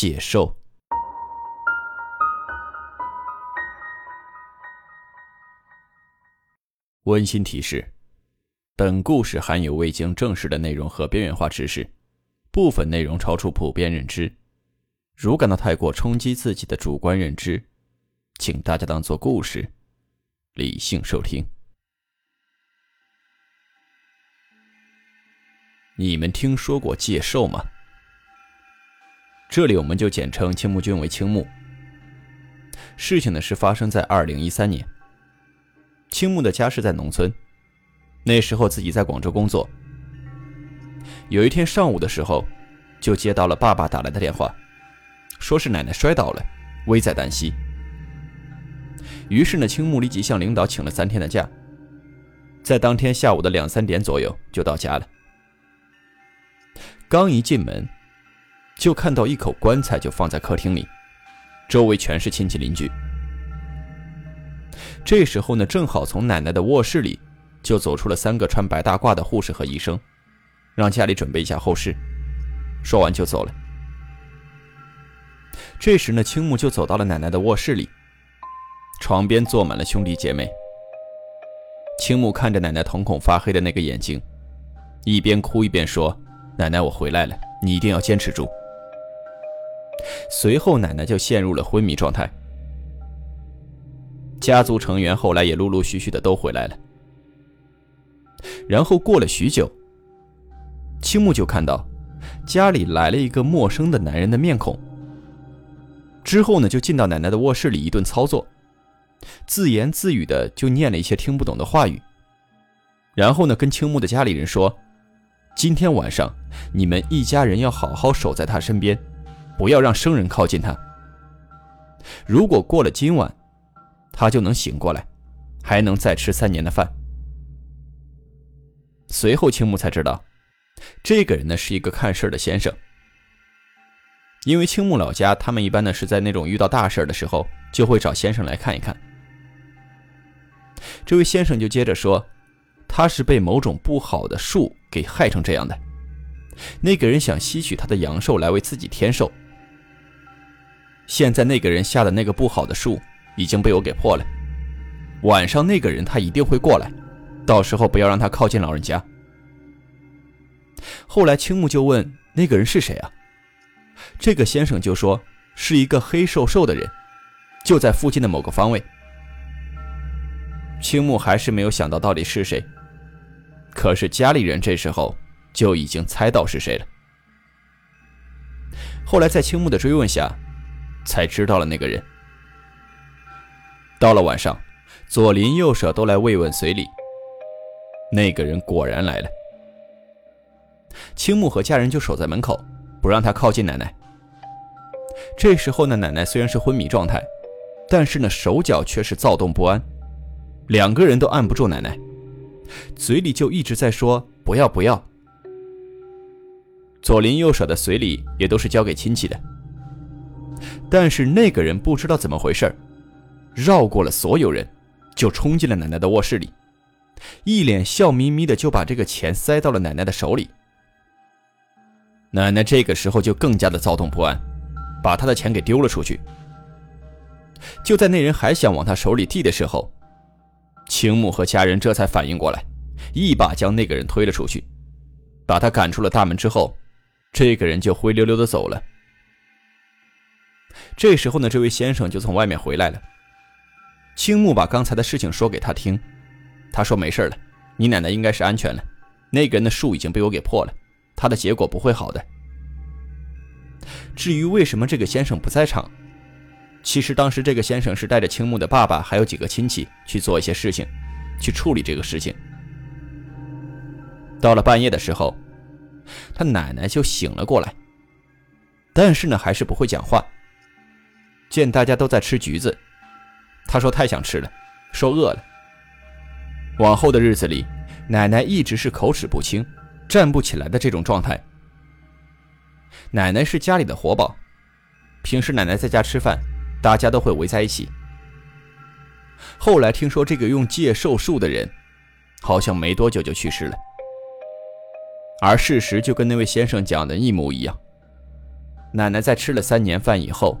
借寿。温馨提示：本故事含有未经证实的内容和边缘化知识，部分内容超出普遍认知。如感到太过冲击自己的主观认知，请大家当做故事，理性收听。你们听说过借寿吗？这里我们就简称青木君为青木。事情呢是发生在二零一三年。青木的家是在农村，那时候自己在广州工作。有一天上午的时候，就接到了爸爸打来的电话，说是奶奶摔倒了，危在旦夕。于是呢，青木立即向领导请了三天的假，在当天下午的两三点左右就到家了。刚一进门，就看到一口棺材就放在客厅里，周围全是亲戚邻居。这时候呢，正好从奶奶的卧室里就走出了三个穿白大褂的护士和医生，让家里准备一下后事。说完就走了。这时呢，青木就走到了奶奶的卧室里，床边坐满了兄弟姐妹。青木看着奶奶瞳孔发黑的那个眼睛，一边哭一边说：“奶奶，我回来了，你一定要坚持住。”随后，奶奶就陷入了昏迷状态。家族成员后来也陆陆续续的都回来了。然后过了许久，青木就看到家里来了一个陌生的男人的面孔。之后呢，就进到奶奶的卧室里一顿操作，自言自语的就念了一些听不懂的话语。然后呢，跟青木的家里人说：“今天晚上你们一家人要好好守在他身边，不要让生人靠近他。如果过了今晚，”他就能醒过来，还能再吃三年的饭。随后，青木才知道，这个人呢是一个看事的先生。因为青木老家，他们一般呢是在那种遇到大事的时候，就会找先生来看一看。这位先生就接着说，他是被某种不好的树给害成这样的。那个人想吸取他的阳寿来为自己添寿。现在那个人下的那个不好的树。已经被我给破了。晚上那个人他一定会过来，到时候不要让他靠近老人家。后来青木就问那个人是谁啊？这个先生就说是一个黑瘦瘦的人，就在附近的某个方位。青木还是没有想到到底是谁，可是家里人这时候就已经猜到是谁了。后来在青木的追问下，才知道了那个人。到了晚上，左邻右舍都来慰问随礼。那个人果然来了。青木和家人就守在门口，不让他靠近奶奶。这时候呢，奶奶虽然是昏迷状态，但是呢，手脚却是躁动不安，两个人都按不住奶奶，嘴里就一直在说“不要不要”。左邻右舍的随礼也都是交给亲戚的，但是那个人不知道怎么回事。绕过了所有人，就冲进了奶奶的卧室里，一脸笑眯眯的就把这个钱塞到了奶奶的手里。奶奶这个时候就更加的躁动不安，把他的钱给丢了出去。就在那人还想往他手里递的时候，青木和家人这才反应过来，一把将那个人推了出去，把他赶出了大门之后，这个人就灰溜溜的走了。这时候呢，这位先生就从外面回来了。青木把刚才的事情说给他听，他说：“没事了，你奶奶应该是安全了。那个人的树已经被我给破了，他的结果不会好的。至于为什么这个先生不在场，其实当时这个先生是带着青木的爸爸还有几个亲戚去做一些事情，去处理这个事情。到了半夜的时候，他奶奶就醒了过来。但是呢，还是不会讲话。见大家都在吃橘子，他说太想吃了，说饿了。往后的日子里，奶奶一直是口齿不清、站不起来的这种状态。奶奶是家里的活宝，平时奶奶在家吃饭，大家都会围在一起。后来听说这个用戒寿术的人，好像没多久就去世了，而事实就跟那位先生讲的一模一样。奶奶在吃了三年饭以后，